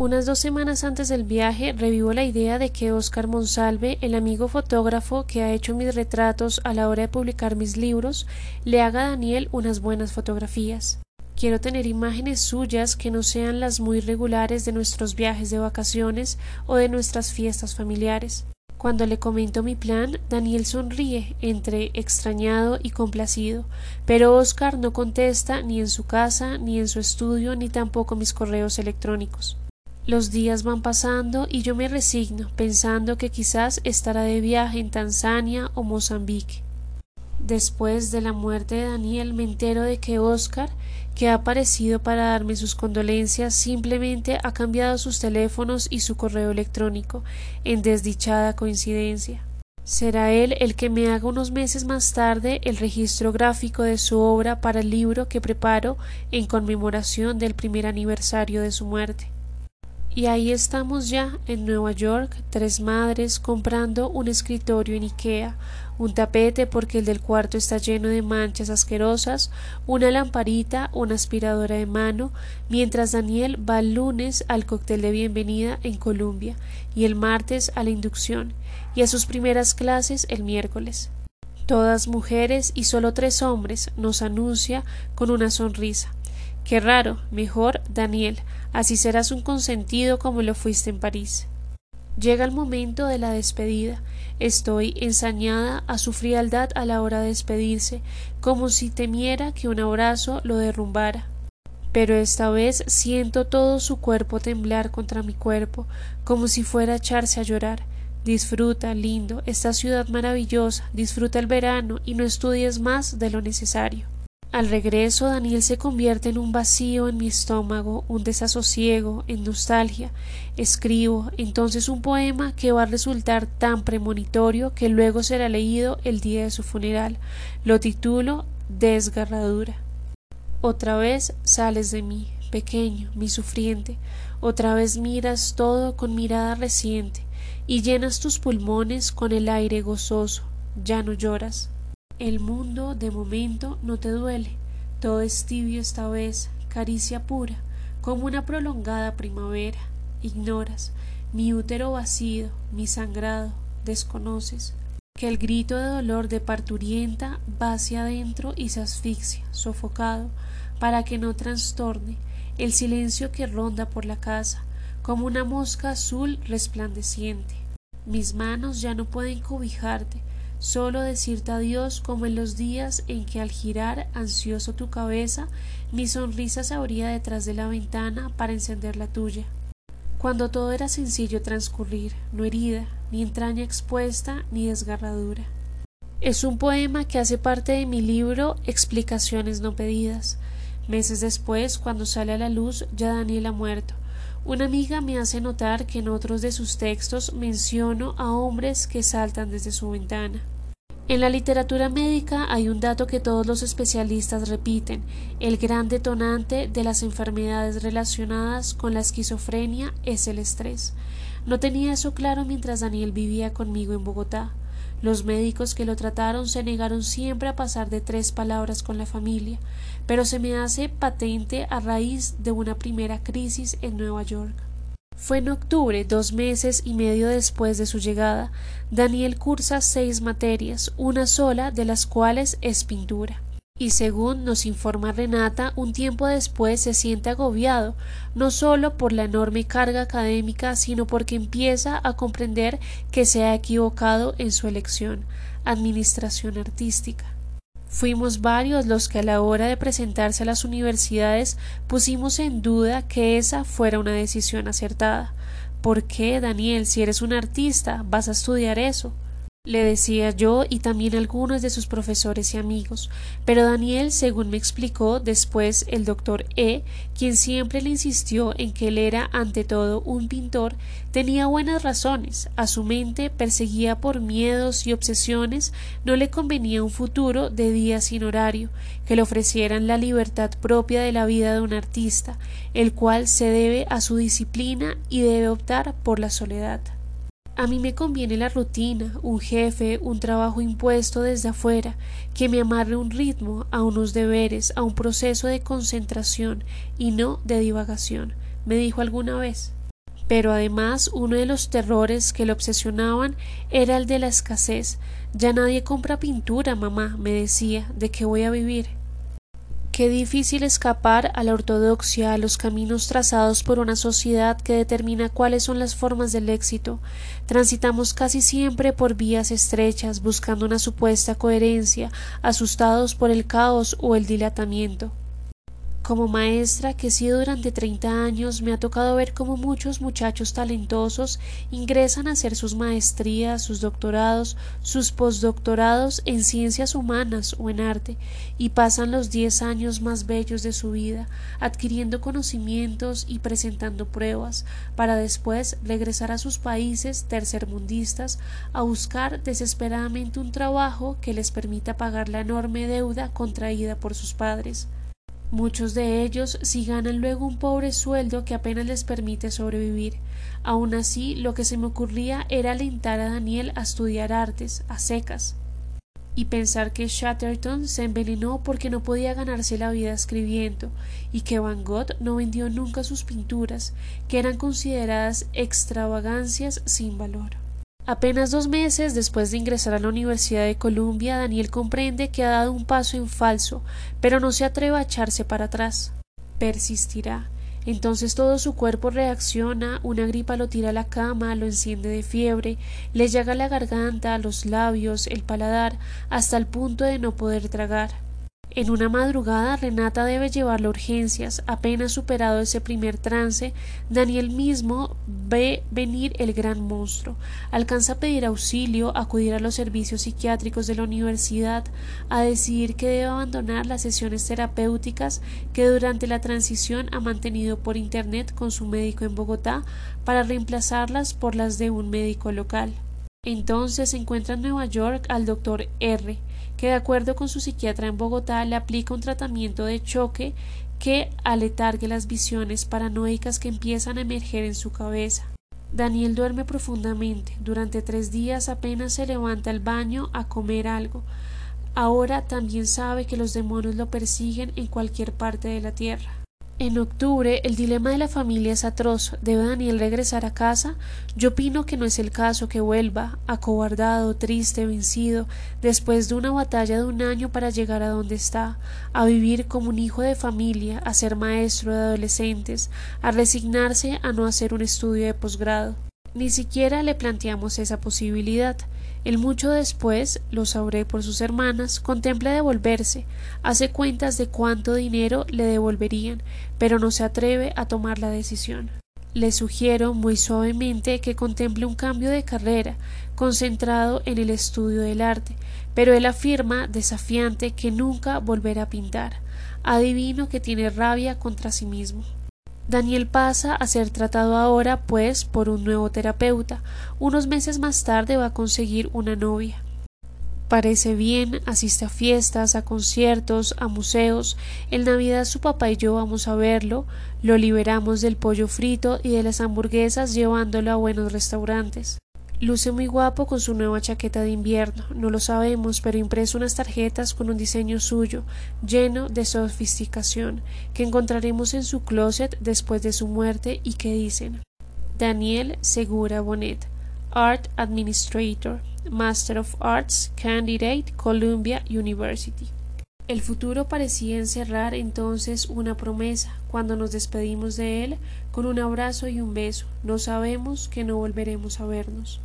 Unas dos semanas antes del viaje revivo la idea de que Oscar Monsalve, el amigo fotógrafo que ha hecho mis retratos a la hora de publicar mis libros, le haga a Daniel unas buenas fotografías. Quiero tener imágenes suyas que no sean las muy regulares de nuestros viajes de vacaciones o de nuestras fiestas familiares. Cuando le comento mi plan, Daniel sonríe entre extrañado y complacido, pero Oscar no contesta ni en su casa, ni en su estudio, ni tampoco mis correos electrónicos. Los días van pasando y yo me resigno, pensando que quizás estará de viaje en Tanzania o Mozambique. Después de la muerte de Daniel me entero de que Oscar, que ha aparecido para darme sus condolencias, simplemente ha cambiado sus teléfonos y su correo electrónico, en desdichada coincidencia. Será él el que me haga unos meses más tarde el registro gráfico de su obra para el libro que preparo en conmemoración del primer aniversario de su muerte. Y ahí estamos ya en Nueva York, tres madres comprando un escritorio en Ikea, un tapete porque el del cuarto está lleno de manchas asquerosas, una lamparita, una aspiradora de mano, mientras Daniel va el lunes al cóctel de bienvenida en Columbia y el martes a la inducción y a sus primeras clases el miércoles. Todas mujeres y solo tres hombres nos anuncia con una sonrisa. Qué raro, mejor Daniel, así serás un consentido como lo fuiste en París. Llega el momento de la despedida. Estoy ensañada a su frialdad a la hora de despedirse, como si temiera que un abrazo lo derrumbara. Pero esta vez siento todo su cuerpo temblar contra mi cuerpo, como si fuera a echarse a llorar. Disfruta, lindo, esta ciudad maravillosa, disfruta el verano y no estudies más de lo necesario. Al regreso Daniel se convierte en un vacío en mi estómago, un desasosiego, en nostalgia. Escribo entonces un poema que va a resultar tan premonitorio que luego será leído el día de su funeral. Lo titulo Desgarradura. Otra vez sales de mí, pequeño, mi sufriente, otra vez miras todo con mirada reciente, y llenas tus pulmones con el aire gozoso, ya no lloras. El mundo de momento no te duele, todo es tibio esta vez, caricia pura, como una prolongada primavera. Ignoras mi útero vacío, mi sangrado, desconoces que el grito de dolor de parturienta va hacia adentro y se asfixia, sofocado, para que no trastorne el silencio que ronda por la casa, como una mosca azul resplandeciente. Mis manos ya no pueden cobijarte, solo decirte adiós como en los días en que al girar ansioso tu cabeza mi sonrisa se abría detrás de la ventana para encender la tuya. Cuando todo era sencillo transcurrir, no herida, ni entraña expuesta, ni desgarradura. Es un poema que hace parte de mi libro Explicaciones no pedidas. Meses después, cuando sale a la luz, ya Daniel ha muerto. Una amiga me hace notar que en otros de sus textos menciono a hombres que saltan desde su ventana. En la literatura médica hay un dato que todos los especialistas repiten, el gran detonante de las enfermedades relacionadas con la esquizofrenia es el estrés. No tenía eso claro mientras Daniel vivía conmigo en Bogotá. Los médicos que lo trataron se negaron siempre a pasar de tres palabras con la familia, pero se me hace patente a raíz de una primera crisis en Nueva York. Fue en octubre, dos meses y medio después de su llegada. Daniel cursa seis materias, una sola de las cuales es pintura y según nos informa Renata, un tiempo después se siente agobiado, no solo por la enorme carga académica, sino porque empieza a comprender que se ha equivocado en su elección, administración artística. Fuimos varios los que a la hora de presentarse a las universidades pusimos en duda que esa fuera una decisión acertada. ¿Por qué, Daniel, si eres un artista, vas a estudiar eso? Le decía yo y también algunos de sus profesores y amigos, pero Daniel, según me explicó después el doctor E, quien siempre le insistió en que él era ante todo un pintor, tenía buenas razones, a su mente perseguía por miedos y obsesiones, no le convenía un futuro de día sin horario, que le ofrecieran la libertad propia de la vida de un artista, el cual se debe a su disciplina y debe optar por la soledad. A mí me conviene la rutina, un jefe, un trabajo impuesto desde afuera, que me amarre un ritmo, a unos deberes, a un proceso de concentración y no de divagación, me dijo alguna vez. Pero además uno de los terrores que le obsesionaban era el de la escasez. Ya nadie compra pintura, mamá, me decía, ¿de qué voy a vivir? Qué difícil escapar a la ortodoxia, a los caminos trazados por una sociedad que determina cuáles son las formas del éxito. Transitamos casi siempre por vías estrechas, buscando una supuesta coherencia, asustados por el caos o el dilatamiento. Como maestra que he sido durante treinta años me ha tocado ver cómo muchos muchachos talentosos ingresan a hacer sus maestrías, sus doctorados, sus postdoctorados en ciencias humanas o en arte y pasan los diez años más bellos de su vida adquiriendo conocimientos y presentando pruebas para después regresar a sus países tercermundistas a buscar desesperadamente un trabajo que les permita pagar la enorme deuda contraída por sus padres. Muchos de ellos si ganan luego un pobre sueldo que apenas les permite sobrevivir. Aun así, lo que se me ocurría era alentar a Daniel a estudiar artes, a secas, y pensar que Chatterton se envenenó porque no podía ganarse la vida escribiendo, y que Van Gogh no vendió nunca sus pinturas, que eran consideradas extravagancias sin valor. Apenas dos meses después de ingresar a la Universidad de Columbia, Daniel comprende que ha dado un paso en falso, pero no se atreve a echarse para atrás. Persistirá. Entonces todo su cuerpo reacciona, una gripa lo tira a la cama, lo enciende de fiebre, le llega la garganta, los labios, el paladar, hasta el punto de no poder tragar. En una madrugada Renata debe llevarlo urgencias. Apenas superado ese primer trance, Daniel mismo ve venir el gran monstruo. Alcanza a pedir auxilio, acudir a los servicios psiquiátricos de la universidad, a decidir que debe abandonar las sesiones terapéuticas que durante la transición ha mantenido por internet con su médico en Bogotá para reemplazarlas por las de un médico local. Entonces encuentra en Nueva York al doctor R que de acuerdo con su psiquiatra en Bogotá le aplica un tratamiento de choque que aletargue las visiones paranoicas que empiezan a emerger en su cabeza. Daniel duerme profundamente. Durante tres días apenas se levanta al baño a comer algo. Ahora también sabe que los demonios lo persiguen en cualquier parte de la tierra. En octubre el dilema de la familia es atroz. ¿Debe Daniel regresar a casa? Yo opino que no es el caso que vuelva, acobardado, triste, vencido, después de una batalla de un año para llegar a donde está, a vivir como un hijo de familia, a ser maestro de adolescentes, a resignarse a no hacer un estudio de posgrado. Ni siquiera le planteamos esa posibilidad. El mucho después, lo sabré por sus hermanas, contempla devolverse, hace cuentas de cuánto dinero le devolverían, pero no se atreve a tomar la decisión. Le sugiero muy suavemente que contemple un cambio de carrera, concentrado en el estudio del arte, pero él afirma, desafiante, que nunca volverá a pintar. Adivino que tiene rabia contra sí mismo. Daniel pasa a ser tratado ahora, pues, por un nuevo terapeuta. Unos meses más tarde va a conseguir una novia. Parece bien, asiste a fiestas, a conciertos, a museos. En Navidad su papá y yo vamos a verlo, lo liberamos del pollo frito y de las hamburguesas llevándolo a buenos restaurantes. Luce muy guapo con su nueva chaqueta de invierno, no lo sabemos, pero impreso unas tarjetas con un diseño suyo, lleno de sofisticación, que encontraremos en su closet después de su muerte y que dicen Daniel Segura Bonet, Art Administrator, Master of Arts, Candidate, Columbia University. El futuro parecía encerrar entonces una promesa cuando nos despedimos de él con un abrazo y un beso. No sabemos que no volveremos a vernos.